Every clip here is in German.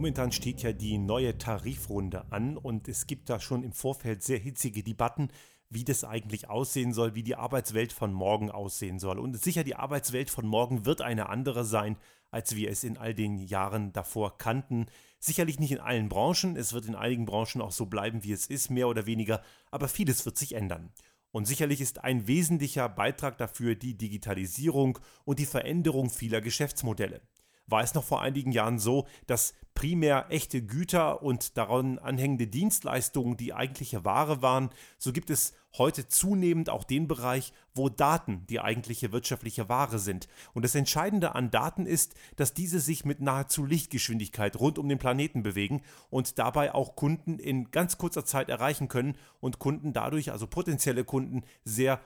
Momentan steht ja die neue Tarifrunde an und es gibt da schon im Vorfeld sehr hitzige Debatten, wie das eigentlich aussehen soll, wie die Arbeitswelt von morgen aussehen soll. Und sicher, die Arbeitswelt von morgen wird eine andere sein, als wir es in all den Jahren davor kannten. Sicherlich nicht in allen Branchen, es wird in einigen Branchen auch so bleiben, wie es ist, mehr oder weniger, aber vieles wird sich ändern. Und sicherlich ist ein wesentlicher Beitrag dafür die Digitalisierung und die Veränderung vieler Geschäftsmodelle war es noch vor einigen Jahren so, dass primär echte Güter und daran anhängende Dienstleistungen die eigentliche Ware waren, so gibt es heute zunehmend auch den Bereich, wo Daten die eigentliche wirtschaftliche Ware sind. Und das Entscheidende an Daten ist, dass diese sich mit nahezu Lichtgeschwindigkeit rund um den Planeten bewegen und dabei auch Kunden in ganz kurzer Zeit erreichen können und Kunden dadurch, also potenzielle Kunden, sehr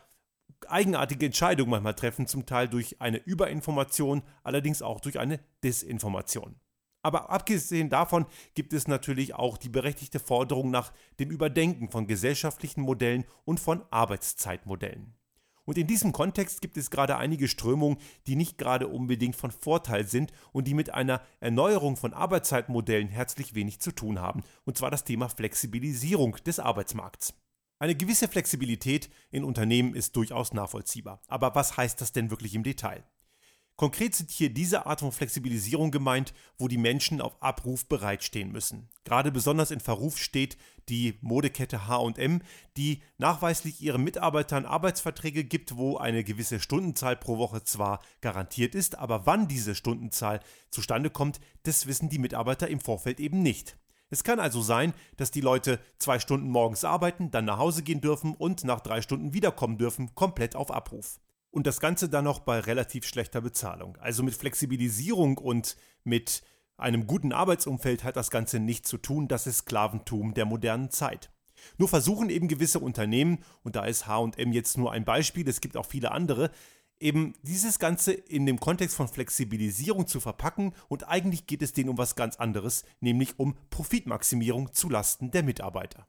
eigenartige Entscheidungen manchmal treffen, zum Teil durch eine Überinformation, allerdings auch durch eine Disinformation. Aber abgesehen davon gibt es natürlich auch die berechtigte Forderung nach dem Überdenken von gesellschaftlichen Modellen und von Arbeitszeitmodellen. Und in diesem Kontext gibt es gerade einige Strömungen, die nicht gerade unbedingt von Vorteil sind und die mit einer Erneuerung von Arbeitszeitmodellen herzlich wenig zu tun haben, und zwar das Thema Flexibilisierung des Arbeitsmarkts. Eine gewisse Flexibilität in Unternehmen ist durchaus nachvollziehbar. Aber was heißt das denn wirklich im Detail? Konkret sind hier diese Art von Flexibilisierung gemeint, wo die Menschen auf Abruf bereitstehen müssen. Gerade besonders in Verruf steht die Modekette HM, die nachweislich ihren Mitarbeitern Arbeitsverträge gibt, wo eine gewisse Stundenzahl pro Woche zwar garantiert ist, aber wann diese Stundenzahl zustande kommt, das wissen die Mitarbeiter im Vorfeld eben nicht. Es kann also sein, dass die Leute zwei Stunden morgens arbeiten, dann nach Hause gehen dürfen und nach drei Stunden wiederkommen dürfen, komplett auf Abruf. Und das Ganze dann noch bei relativ schlechter Bezahlung. Also mit Flexibilisierung und mit einem guten Arbeitsumfeld hat das Ganze nichts zu tun, das ist Sklaventum der modernen Zeit. Nur versuchen eben gewisse Unternehmen, und da ist HM jetzt nur ein Beispiel, es gibt auch viele andere, eben dieses Ganze in dem Kontext von Flexibilisierung zu verpacken und eigentlich geht es denen um was ganz anderes, nämlich um Profitmaximierung zulasten der Mitarbeiter.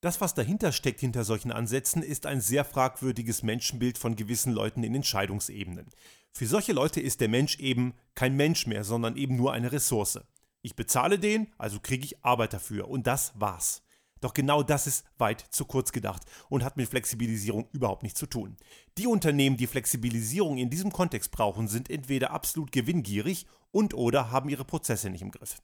Das, was dahinter steckt hinter solchen Ansätzen, ist ein sehr fragwürdiges Menschenbild von gewissen Leuten in Entscheidungsebenen. Für solche Leute ist der Mensch eben kein Mensch mehr, sondern eben nur eine Ressource. Ich bezahle den, also kriege ich Arbeit dafür und das war's. Doch genau das ist weit zu kurz gedacht und hat mit Flexibilisierung überhaupt nichts zu tun. Die Unternehmen, die Flexibilisierung in diesem Kontext brauchen, sind entweder absolut gewinngierig und oder haben ihre Prozesse nicht im Griff.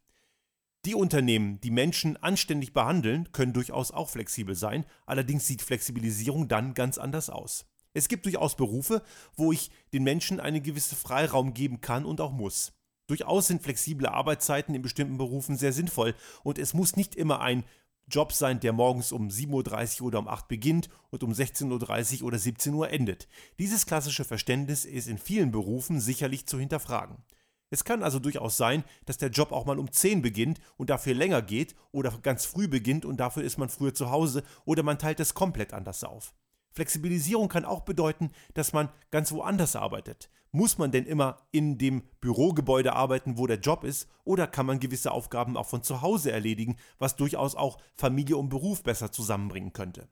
Die Unternehmen, die Menschen anständig behandeln, können durchaus auch flexibel sein, allerdings sieht Flexibilisierung dann ganz anders aus. Es gibt durchaus Berufe, wo ich den Menschen einen gewissen Freiraum geben kann und auch muss. Durchaus sind flexible Arbeitszeiten in bestimmten Berufen sehr sinnvoll und es muss nicht immer ein Job sein, der morgens um 7.30 Uhr oder um 8 Uhr beginnt und um 16.30 Uhr oder 17 Uhr endet. Dieses klassische Verständnis ist in vielen Berufen sicherlich zu hinterfragen. Es kann also durchaus sein, dass der Job auch mal um 10 beginnt und dafür länger geht oder ganz früh beginnt und dafür ist man früher zu Hause oder man teilt es komplett anders auf. Flexibilisierung kann auch bedeuten, dass man ganz woanders arbeitet. Muss man denn immer in dem Bürogebäude arbeiten, wo der Job ist, oder kann man gewisse Aufgaben auch von zu Hause erledigen, was durchaus auch Familie und Beruf besser zusammenbringen könnte?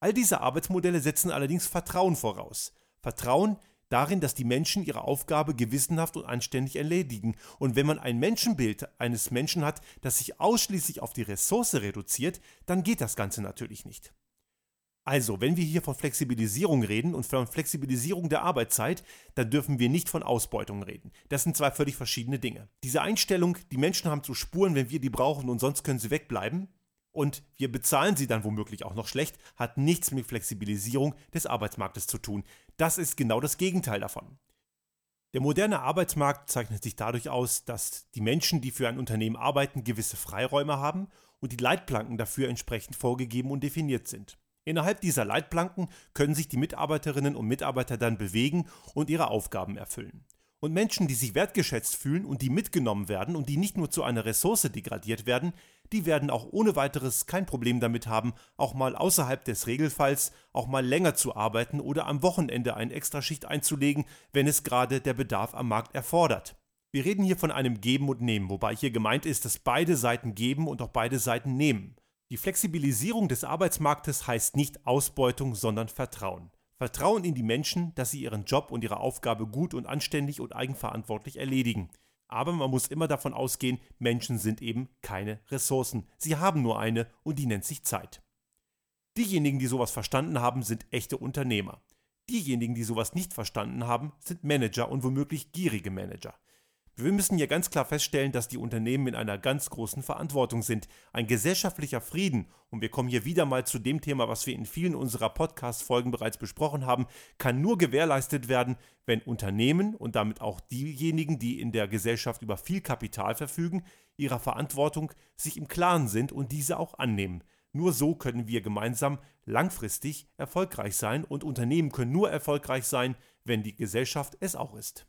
All diese Arbeitsmodelle setzen allerdings Vertrauen voraus. Vertrauen darin, dass die Menschen ihre Aufgabe gewissenhaft und anständig erledigen. Und wenn man ein Menschenbild eines Menschen hat, das sich ausschließlich auf die Ressource reduziert, dann geht das Ganze natürlich nicht. Also, wenn wir hier von Flexibilisierung reden und von Flexibilisierung der Arbeitszeit, dann dürfen wir nicht von Ausbeutung reden. Das sind zwei völlig verschiedene Dinge. Diese Einstellung, die Menschen haben zu Spuren, wenn wir die brauchen und sonst können sie wegbleiben, und wir bezahlen sie dann womöglich auch noch schlecht, hat nichts mit Flexibilisierung des Arbeitsmarktes zu tun. Das ist genau das Gegenteil davon. Der moderne Arbeitsmarkt zeichnet sich dadurch aus, dass die Menschen, die für ein Unternehmen arbeiten, gewisse Freiräume haben und die Leitplanken dafür entsprechend vorgegeben und definiert sind. Innerhalb dieser Leitplanken können sich die Mitarbeiterinnen und Mitarbeiter dann bewegen und ihre Aufgaben erfüllen. Und Menschen, die sich wertgeschätzt fühlen und die mitgenommen werden und die nicht nur zu einer Ressource degradiert werden, die werden auch ohne weiteres kein Problem damit haben, auch mal außerhalb des Regelfalls auch mal länger zu arbeiten oder am Wochenende eine Extraschicht einzulegen, wenn es gerade der Bedarf am Markt erfordert. Wir reden hier von einem Geben und Nehmen, wobei hier gemeint ist, dass beide Seiten geben und auch beide Seiten nehmen. Die Flexibilisierung des Arbeitsmarktes heißt nicht Ausbeutung, sondern Vertrauen. Vertrauen in die Menschen, dass sie ihren Job und ihre Aufgabe gut und anständig und eigenverantwortlich erledigen. Aber man muss immer davon ausgehen, Menschen sind eben keine Ressourcen. Sie haben nur eine und die nennt sich Zeit. Diejenigen, die sowas verstanden haben, sind echte Unternehmer. Diejenigen, die sowas nicht verstanden haben, sind Manager und womöglich gierige Manager. Wir müssen hier ganz klar feststellen, dass die Unternehmen in einer ganz großen Verantwortung sind. Ein gesellschaftlicher Frieden, und wir kommen hier wieder mal zu dem Thema, was wir in vielen unserer Podcast-Folgen bereits besprochen haben, kann nur gewährleistet werden, wenn Unternehmen und damit auch diejenigen, die in der Gesellschaft über viel Kapital verfügen, ihrer Verantwortung sich im Klaren sind und diese auch annehmen. Nur so können wir gemeinsam langfristig erfolgreich sein und Unternehmen können nur erfolgreich sein, wenn die Gesellschaft es auch ist.